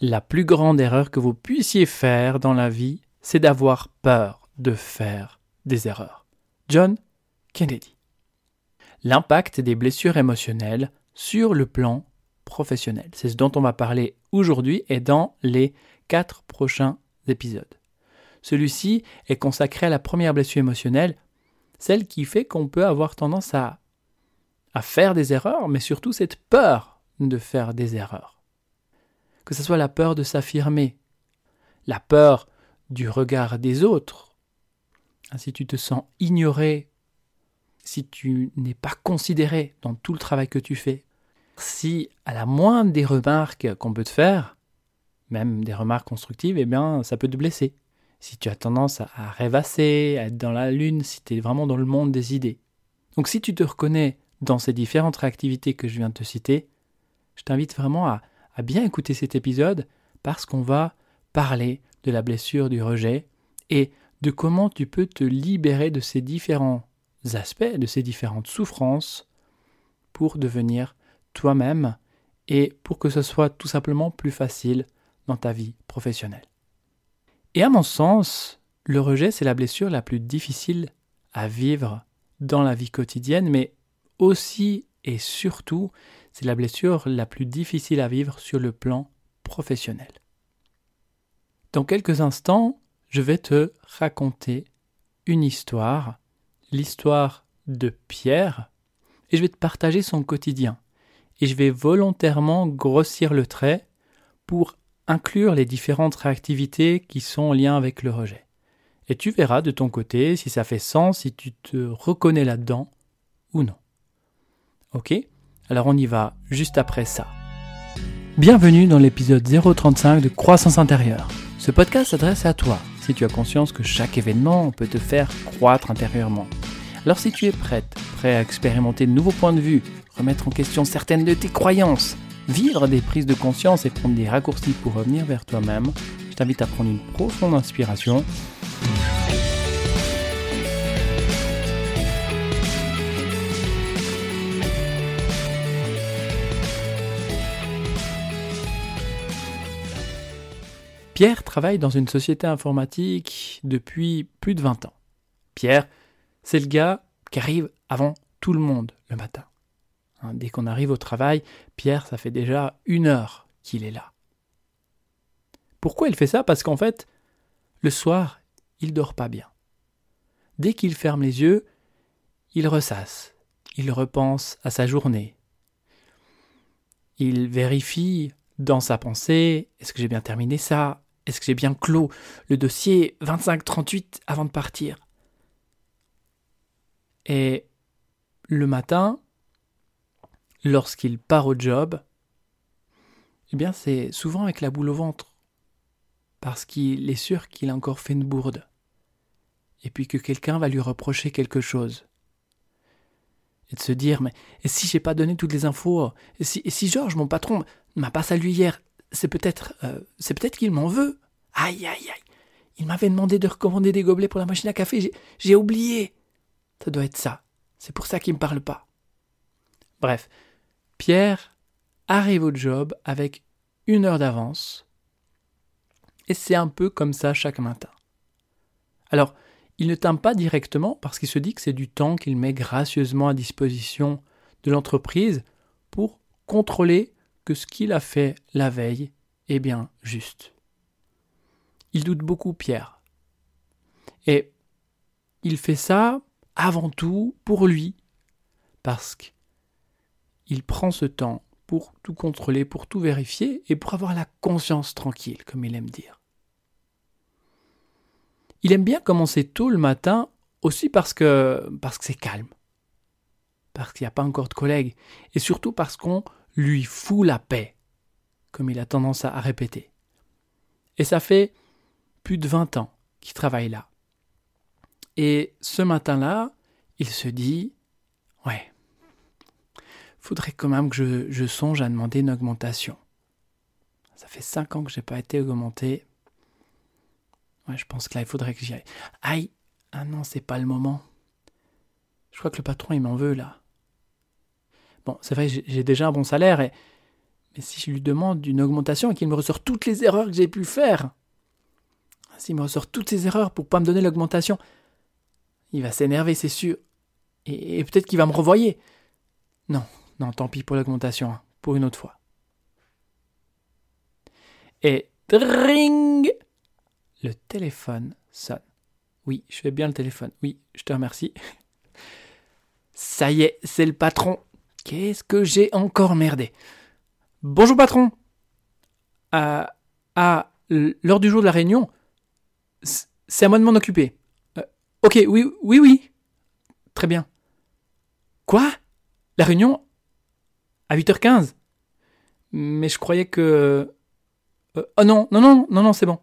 la plus grande erreur que vous puissiez faire dans la vie, c'est d'avoir peur de faire des erreurs. John Kennedy. L'impact des blessures émotionnelles sur le plan professionnel. C'est ce dont on va parler aujourd'hui et dans les quatre prochains épisodes. Celui-ci est consacré à la première blessure émotionnelle, celle qui fait qu'on peut avoir tendance à, à faire des erreurs, mais surtout cette peur de faire des erreurs. Que ce soit la peur de s'affirmer, la peur du regard des autres, si tu te sens ignoré, si tu n'es pas considéré dans tout le travail que tu fais, si à la moindre des remarques qu'on peut te faire, même des remarques constructives, eh bien, ça peut te blesser. Si tu as tendance à rêvasser, à être dans la lune, si tu es vraiment dans le monde des idées. Donc si tu te reconnais dans ces différentes réactivités que je viens de te citer, je t'invite vraiment à, bien écouter cet épisode parce qu'on va parler de la blessure du rejet et de comment tu peux te libérer de ces différents aspects, de ces différentes souffrances pour devenir toi-même et pour que ce soit tout simplement plus facile dans ta vie professionnelle. Et à mon sens, le rejet, c'est la blessure la plus difficile à vivre dans la vie quotidienne, mais aussi et surtout, c'est la blessure la plus difficile à vivre sur le plan professionnel. Dans quelques instants, je vais te raconter une histoire, l'histoire de Pierre, et je vais te partager son quotidien. Et je vais volontairement grossir le trait pour inclure les différentes réactivités qui sont en lien avec le rejet. Et tu verras de ton côté si ça fait sens, si tu te reconnais là-dedans ou non. Ok? Alors on y va juste après ça. Bienvenue dans l'épisode 035 de Croissance intérieure. Ce podcast s'adresse à toi si tu as conscience que chaque événement peut te faire croître intérieurement. Alors si tu es prête, prêt à expérimenter de nouveaux points de vue, remettre en question certaines de tes croyances, vivre des prises de conscience et prendre des raccourcis pour revenir vers toi-même, je t'invite à prendre une profonde inspiration Pierre travaille dans une société informatique depuis plus de 20 ans. Pierre, c'est le gars qui arrive avant tout le monde le matin. Hein, dès qu'on arrive au travail, Pierre, ça fait déjà une heure qu'il est là. Pourquoi il fait ça? Parce qu'en fait, le soir, il dort pas bien. Dès qu'il ferme les yeux, il ressasse, il repense à sa journée. Il vérifie dans sa pensée, est-ce que j'ai bien terminé ça? Est-ce que j'ai bien clos le dossier 2538 avant de partir? Et le matin, lorsqu'il part au job, eh bien c'est souvent avec la boule au ventre, parce qu'il est sûr qu'il a encore fait une bourde, et puis que quelqu'un va lui reprocher quelque chose. Et de se dire, mais et si j'ai pas donné toutes les infos? Et si, et si Georges, mon patron, m'a pas salué hier c'est peut-être euh, c'est peut-être qu'il m'en veut. Aïe aïe aïe. Il m'avait demandé de recommander des gobelets pour la machine à café, j'ai oublié. Ça doit être ça. C'est pour ça qu'il me parle pas. Bref, Pierre arrive au job avec une heure d'avance. Et c'est un peu comme ça chaque matin. Alors, il ne time pas directement parce qu'il se dit que c'est du temps qu'il met gracieusement à disposition de l'entreprise pour contrôler ce qu'il a fait la veille est bien juste. Il doute beaucoup Pierre. Et il fait ça avant tout pour lui, parce qu'il prend ce temps pour tout contrôler, pour tout vérifier et pour avoir la conscience tranquille, comme il aime dire. Il aime bien commencer tôt le matin aussi parce que parce que c'est calme, parce qu'il n'y a pas encore de collègues, et surtout parce qu'on lui fout la paix, comme il a tendance à répéter. Et ça fait plus de 20 ans qu'il travaille là. Et ce matin-là, il se dit Ouais, faudrait quand même que je, songe à demander une augmentation. Ça fait 5 ans que je n'ai pas été augmenté. Ouais, je pense que là, il faudrait que j'y aille. Aïe Ah non, c'est pas le moment. Je crois que le patron, il m'en veut là. C'est vrai, j'ai déjà un bon salaire, et... Et si je lui demande une augmentation et qu'il me ressort toutes les erreurs que j'ai pu faire S'il me ressort toutes ces erreurs pour pas me donner l'augmentation, il va s'énerver, c'est sûr. Et, peut-être qu'il va me revoyer. Non, non, tant pis pour l'augmentation, hein, pour une autre fois. Et dring Le téléphone sonne. Oui, je fais bien le téléphone. Oui, je te remercie. Ça y est, c'est le patron. Qu'est-ce que j'ai encore merdé? Bonjour patron. À, à l'heure du jour de la réunion, c'est à moi de m'en occuper. Euh, ok, oui, oui, oui. Très bien. Quoi? La réunion? À 8h15 Mais je croyais que... Euh, oh non, non, non, non, non, c'est bon.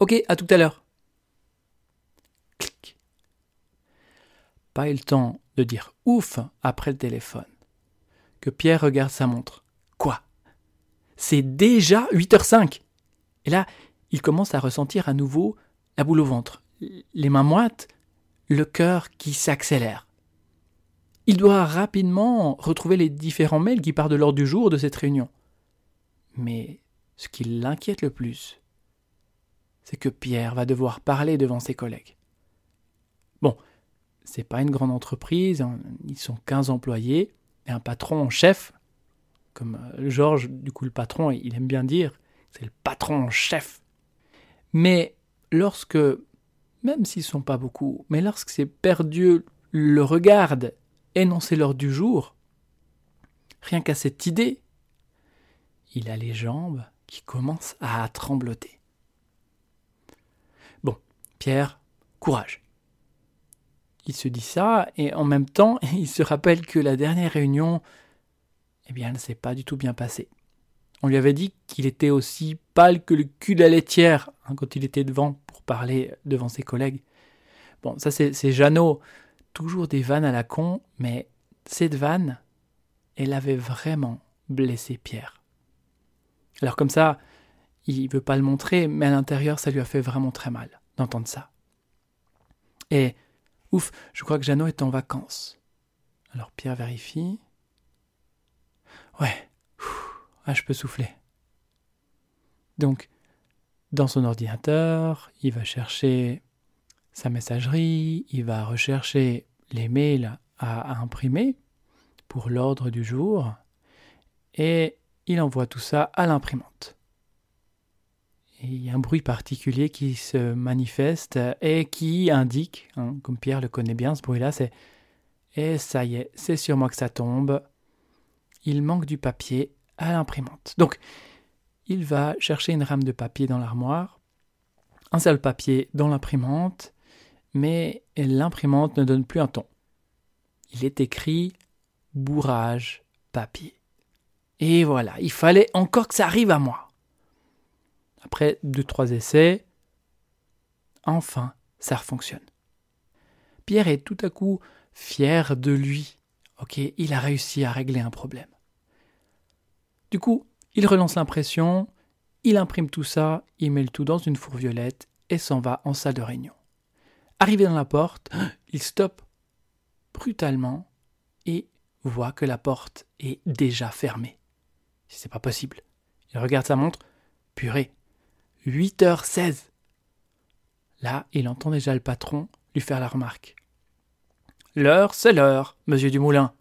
Ok, à tout à l'heure. Clic. Pas eu le temps de dire ouf après le téléphone. Que Pierre regarde sa montre. Quoi? C'est déjà 8h05 Et là, il commence à ressentir à nouveau la boule au ventre, les mains moites, le cœur qui s'accélère. Il doit rapidement retrouver les différents mails qui partent de l'ordre du jour de cette réunion. Mais ce qui l'inquiète le plus, c'est que Pierre va devoir parler devant ses collègues. Bon, c'est pas une grande entreprise, hein, ils sont 15 employés, et un patron en chef, comme euh, Georges, du coup le patron, il aime bien dire, c'est le patron en chef. Mais lorsque, même s'ils sont pas beaucoup, mais lorsque ces perdus le regardent énoncer l'heure du jour, rien qu'à cette idée, il a les jambes qui commencent à trembloter. Bon, Pierre, courage. Il se dit ça, et en même temps, il se rappelle que la dernière réunion, eh bien, elle ne s'est pas du tout bien passée. On lui avait dit qu'il était aussi pâle que le cul de la laitière hein, quand il était devant pour parler devant ses collègues. Bon, ça c'est Jeannot, toujours des vannes à la con, mais cette vanne, elle avait vraiment blessé Pierre. Alors comme ça, il veut pas le montrer, mais à l'intérieur, ça lui a fait vraiment très mal d'entendre ça. Et Ouf, je crois que Jeannot est en vacances. Alors Pierre vérifie. Ouais, ah, je peux souffler. Donc, dans son ordinateur, il va chercher sa messagerie, il va rechercher les mails à, à imprimer pour l'ordre du jour, et il envoie tout ça à l'imprimante il y a un bruit particulier qui se manifeste et qui indique, hein, comme Pierre le connaît bien, ce bruit-là, c'est Et ça y est, c'est sur moi que ça tombe. Il manque du papier à l'imprimante. Donc, il va chercher une rame de papier dans l'armoire, un seul papier dans l'imprimante, mais l'imprimante ne donne plus un ton. Il est écrit bourrage papier. Et voilà, il fallait encore que ça arrive à moi. Après deux, trois essais, enfin, ça fonctionne. Pierre est tout à coup fier de lui. Ok, il a réussi à régler un problème. Du coup, il relance l'impression, il imprime tout ça, il met le tout dans une fourviolette et s'en va en salle de réunion. Arrivé dans la porte, il stoppe brutalement et voit que la porte est déjà fermée. C'est pas possible. Il regarde sa montre. Purée, 8h16. Là, il entend déjà le patron lui faire la remarque. L'heure, c'est l'heure, monsieur Dumoulin.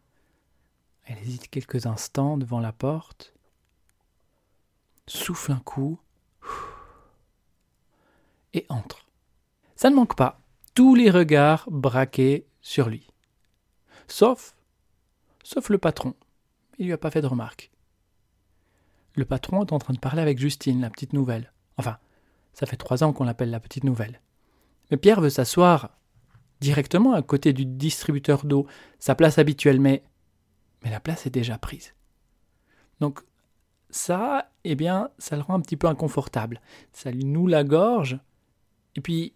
Elle hésite quelques instants devant la porte, souffle un coup et entre. Ça ne manque pas, tous les regards braqués sur lui. Sauf, sauf le patron. Il lui a pas fait de remarque. Le patron est en train de parler avec Justine, la petite nouvelle. Enfin, ça fait trois ans qu'on l'appelle la petite nouvelle. Mais Pierre veut s'asseoir directement à côté du distributeur d'eau, sa place habituelle, mais, mais la place est déjà prise. Donc ça, eh bien, ça le rend un petit peu inconfortable. Ça lui noue la gorge. Et puis,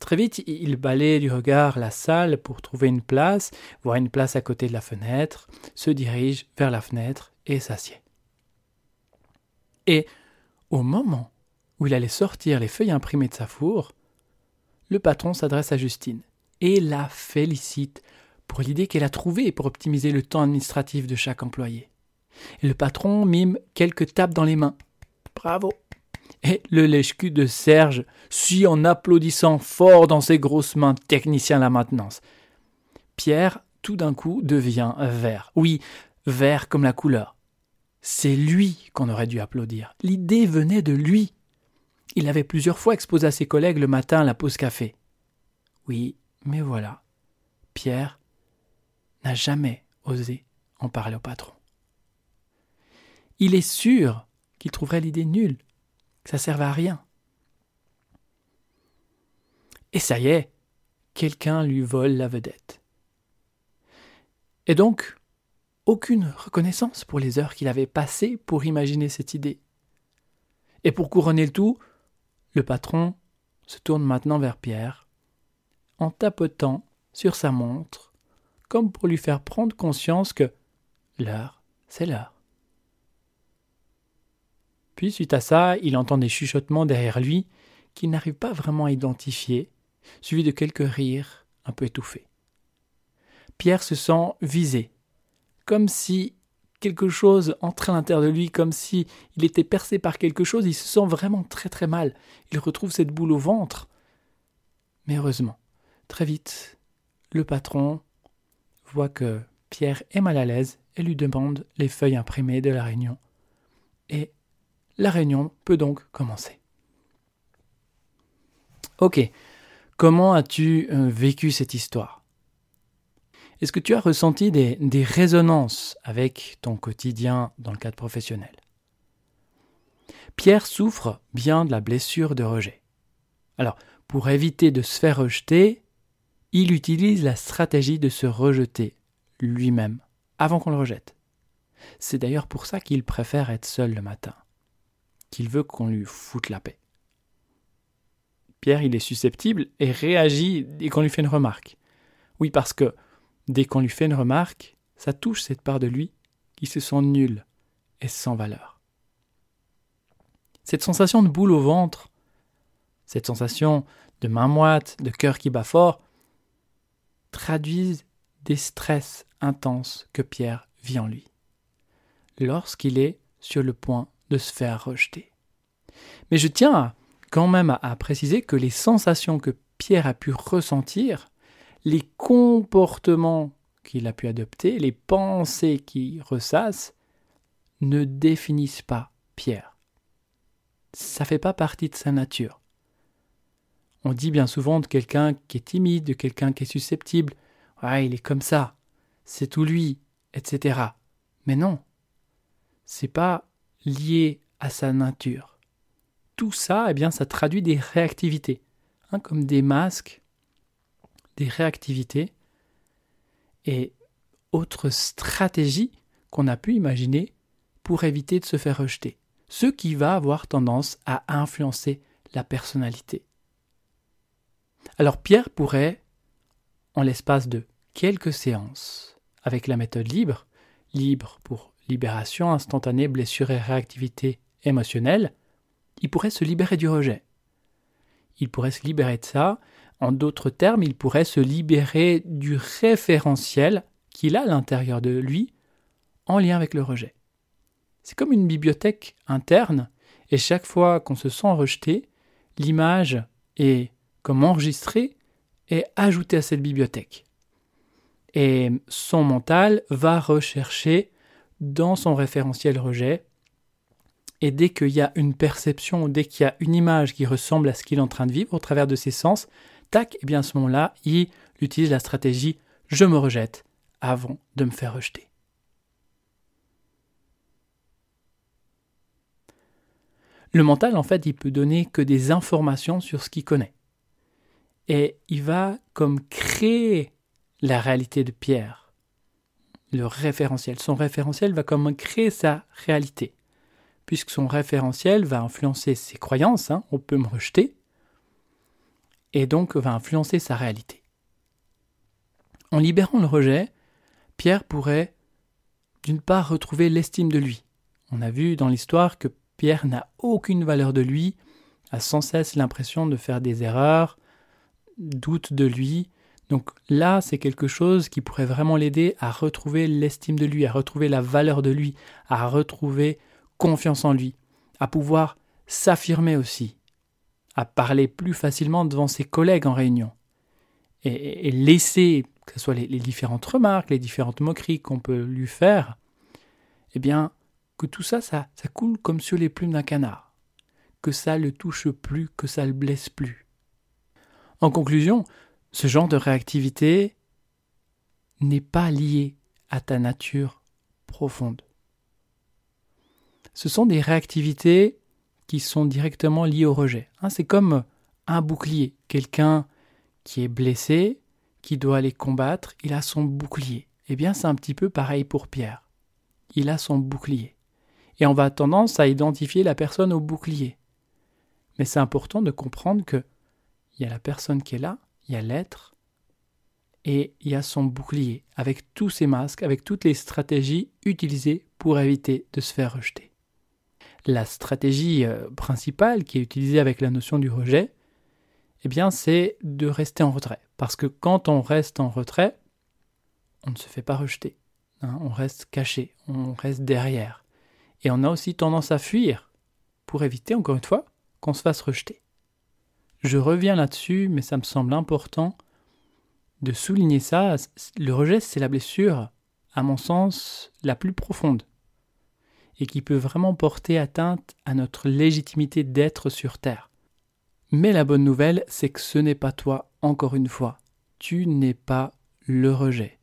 très vite, il balaye du regard la salle pour trouver une place, voir une place à côté de la fenêtre, se dirige vers la fenêtre et s'assied. Et au moment où il allait sortir les feuilles imprimées de sa four, le patron s'adresse à Justine et la félicite pour l'idée qu'elle a trouvée pour optimiser le temps administratif de chaque employé. Et le patron mime quelques tapes dans les mains. Bravo. Et le lèche-cul de Serge suit en applaudissant fort dans ses grosses mains technicien à la maintenance. Pierre, tout d'un coup, devient vert. Oui, vert comme la couleur. C'est lui qu'on aurait dû applaudir. L'idée venait de lui. Il avait plusieurs fois exposé à ses collègues le matin à la pause café. Oui, mais voilà. Pierre n'a jamais osé en parler au patron. Il est sûr qu'il trouverait l'idée nulle, que ça servait à rien. Et ça y est, quelqu'un lui vole la vedette. Et donc, aucune reconnaissance pour les heures qu'il avait passées pour imaginer cette idée. Et pour couronner le tout, le patron se tourne maintenant vers Pierre, en tapotant sur sa montre, comme pour lui faire prendre conscience que l'heure, c'est l'heure. Puis, suite à ça, il entend des chuchotements derrière lui qu'il n'arrive pas vraiment à identifier, suivi de quelques rires un peu étouffés. Pierre se sent visé, comme si quelque chose entrait à l'intérieur de lui, comme si il était percé par quelque chose, il se sent vraiment très très mal. Il retrouve cette boule au ventre. Mais heureusement, très vite, le patron voit que Pierre est mal à l'aise et lui demande les feuilles imprimées de la réunion. Et la réunion peut donc commencer. Ok, comment as-tu euh, vécu cette histoire? Est-ce que tu as ressenti des, résonances avec ton quotidien dans le cadre professionnel? Pierre souffre bien de la blessure de rejet. Alors, pour éviter de se faire rejeter, il utilise la stratégie de se rejeter lui-même avant qu'on le rejette. C'est d'ailleurs pour ça qu'il préfère être seul le matin qu'il veut qu'on lui foute la paix. Pierre, il est susceptible et réagit dès qu'on lui fait une remarque. Oui, parce que dès qu'on lui fait une remarque, ça touche cette part de lui qui se sent nulle et sans valeur. Cette sensation de boule au ventre, cette sensation de main moite, de cœur qui bat fort, traduisent des stress intenses que Pierre vit en lui, lorsqu'il est sur le point de se faire rejeter. Mais je tiens quand même à, préciser que les sensations que Pierre a pu ressentir, les comportements qu'il a pu adopter, les pensées qui ressassent, ne définissent pas Pierre. Ça ne fait pas partie de sa nature. On dit bien souvent de quelqu'un qui est timide, de quelqu'un qui est susceptible, il est comme ça, c'est tout lui, etc. Mais non, c'est pas lié à sa nature. Tout ça, eh bien, ça traduit des réactivités, hein, comme des masques, des réactivités et autres stratégies qu'on a pu imaginer pour éviter de se faire rejeter, ce qui va avoir tendance à influencer la personnalité. Alors Pierre pourrait, en l'espace de quelques séances, avec la méthode libre, libre pour libération instantanée, blessure et réactivité émotionnelle, il pourrait se libérer du rejet. Il pourrait se libérer de ça. En d'autres termes, il pourrait se libérer du référentiel qu'il a à l'intérieur de lui en lien avec le rejet. C'est comme une bibliothèque interne, et chaque fois qu'on se sent rejeté, l'image est comme enregistrée et ajoutée à cette bibliothèque. Et son mental va rechercher dans son référentiel rejet. Et dès qu'il y a une perception, dès qu'il y a une image qui ressemble à ce qu'il est en train de vivre au travers de ses sens, tac, et eh bien à ce moment-là, il utilise la stratégie je me rejette avant de me faire rejeter. Le mental, en fait, il peut donner que des informations sur ce qu'il connaît. Et il va comme créer la réalité de Pierre le référentiel. Son référentiel va comme créer sa réalité, puisque son référentiel va influencer ses croyances, hein, on peut me rejeter, et donc va influencer sa réalité. En libérant le rejet, Pierre pourrait d'une part retrouver l'estime de lui. On a vu dans l'histoire que Pierre n'a aucune valeur de lui, a sans cesse l'impression de faire des erreurs, doute de lui, Donc là, c'est quelque chose qui pourrait vraiment l'aider à retrouver l'estime de lui, à retrouver la valeur de lui, à retrouver confiance en lui, à pouvoir s'affirmer aussi, à parler plus facilement devant ses collègues en réunion, et, laisser, que ce soit les, différentes remarques, les différentes moqueries qu'on peut lui faire, eh bien, que tout ça, ça, ça coule comme sur les plumes d'un canard, que ça le touche plus, que ça le blesse plus. En conclusion, ce genre de réactivité n'est pas lié à ta nature profonde. Ce sont des réactivités qui sont directement liées au rejet. Hein, c'est comme un bouclier. Quelqu'un qui est blessé, qui doit aller combattre, il a son bouclier. Eh bien, c'est un petit peu pareil pour Pierre. Il a son bouclier. Et on va tendance à identifier la personne au bouclier. Mais c'est important de comprendre que il y a la personne qui est là, il y a l'être, et il y a son bouclier, avec tous ses masques, avec toutes les stratégies utilisées pour éviter de se faire rejeter. La stratégie euh, principale qui est utilisée avec la notion du rejet, eh bien, c'est de rester en retrait. Parce que quand on reste en retrait, on ne se fait pas rejeter. Hein. on reste caché, on reste derrière. Et on a aussi tendance à fuir pour éviter, encore une fois, qu'on se fasse rejeter. Je reviens là-dessus, mais ça me semble important de souligner ça. Le rejet, c'est la blessure, à mon sens, la plus profonde, et qui peut vraiment porter atteinte à notre légitimité d'être sur Terre. Mais la bonne nouvelle, c'est que ce n'est pas toi, encore une fois. Tu n'es pas le rejet.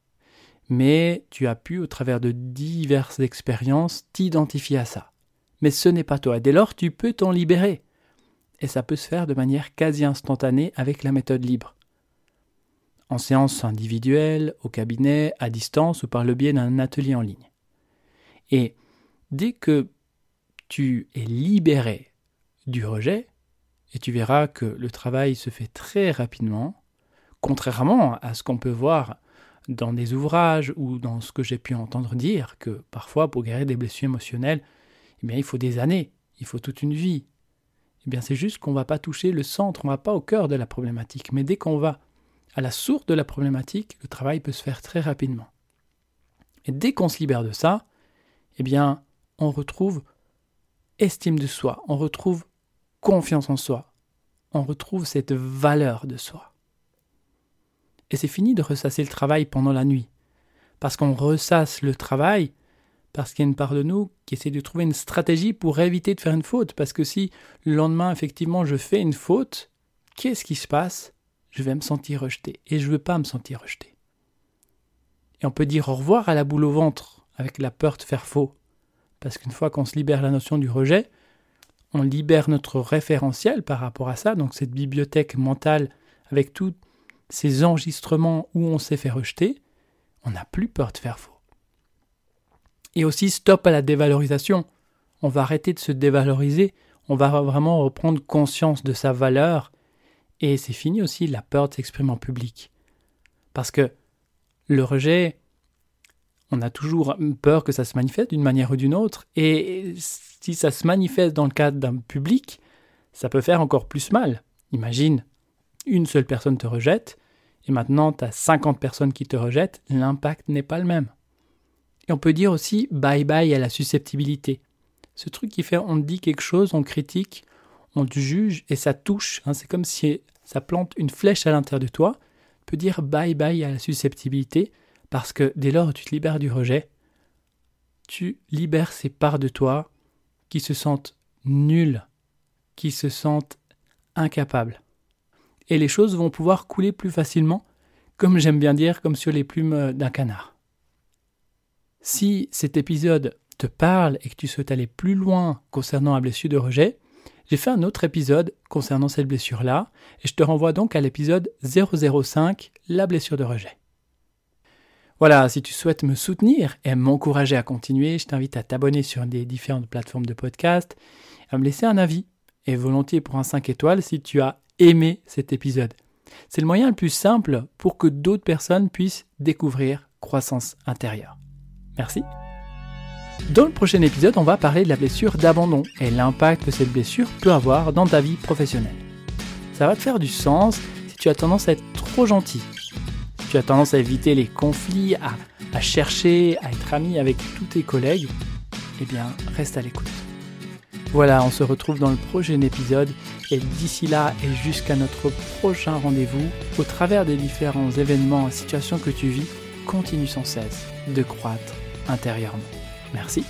Mais tu as pu, au travers de diverses expériences, t'identifier à ça. Mais ce n'est pas toi. Dès lors, tu peux t'en libérer et ça peut se faire de manière quasi instantanée avec la méthode libre. En séance individuelle, au cabinet, à distance ou par le biais d'un atelier en ligne. Et dès que tu es libéré du rejet, et tu verras que le travail se fait très rapidement, contrairement à ce qu'on peut voir dans des ouvrages ou dans ce que j'ai pu entendre dire, que parfois pour guérir des blessures émotionnelles, eh il faut des années, il faut toute une vie, eh bien c'est juste qu'on ne va pas toucher le centre, on ne va pas au cœur de la problématique. Mais dès qu'on va à la source de la problématique, le travail peut se faire très rapidement. Et dès qu'on se libère de ça, eh bien on retrouve estime de soi, on retrouve confiance en soi, on retrouve cette valeur de soi. Et c'est fini de ressasser le travail pendant la nuit. Parce qu'on ressasse le travail parce qu'il y a une part de nous qui essaie de trouver une stratégie pour éviter de faire une faute. Parce que si le lendemain, effectivement, je fais une faute, qu'est-ce qui se passe? Je vais me sentir rejeté. Et je ne veux pas me sentir rejeté. Et on peut dire au revoir à la boule au ventre avec la peur de faire faux. Parce qu'une fois qu'on se libère la notion du rejet, on libère notre référentiel par rapport à ça, donc cette bibliothèque mentale avec tous ces enregistrements où on s'est fait rejeter, on n'a plus peur de faire faux. Et aussi stop à la dévalorisation. On va arrêter de se dévaloriser, on va vraiment reprendre conscience de sa valeur. Et c'est fini aussi la peur de s'exprimer en public. Parce que le rejet, on a toujours peur que ça se manifeste d'une manière ou d'une autre. Et si ça se manifeste dans le cadre d'un public, ça peut faire encore plus mal. Imagine, une seule personne te rejette, et maintenant tu as 50 personnes qui te rejettent, l'impact n'est pas le même. Et on peut dire aussi bye bye à la susceptibilité. Ce truc qui fait on dit quelque chose, on critique, on te juge et ça touche. Hein. c'est comme si ça plante une flèche à l'intérieur de toi. On peut dire bye bye à la susceptibilité parce que dès lors où tu te libères du rejet, tu libères ces parts de toi qui se sentent nulles, qui se sentent incapables. Et les choses vont pouvoir couler plus facilement, comme j'aime bien dire, comme sur les plumes d'un canard. Si cet épisode te parle et que tu souhaites aller plus loin concernant la blessure de rejet, j'ai fait un autre épisode concernant cette blessure-là, et je te renvoie donc à l'épisode 005, la blessure de rejet. Voilà, si tu souhaites me soutenir et m'encourager à continuer, je t'invite à t'abonner sur des différentes plateformes de podcast, à me laisser un avis, et volontiers pour un 5 étoiles si tu as aimé cet épisode. C'est le moyen le plus simple pour que d'autres personnes puissent découvrir croissance intérieure. Merci. Dans le prochain épisode, on va parler de la blessure d'abandon et l'impact que cette blessure peut avoir dans ta vie professionnelle. Ça va te faire du sens si tu as tendance à être trop gentil, tu as tendance à éviter les conflits, à, chercher à être ami avec tous tes collègues, eh bien, reste à l'écoute. Voilà, on se retrouve dans le prochain épisode et d'ici là et jusqu'à notre prochain rendez-vous, au travers des différents événements et situations que tu vis, continue sans cesse de croître intérieurement. Merci.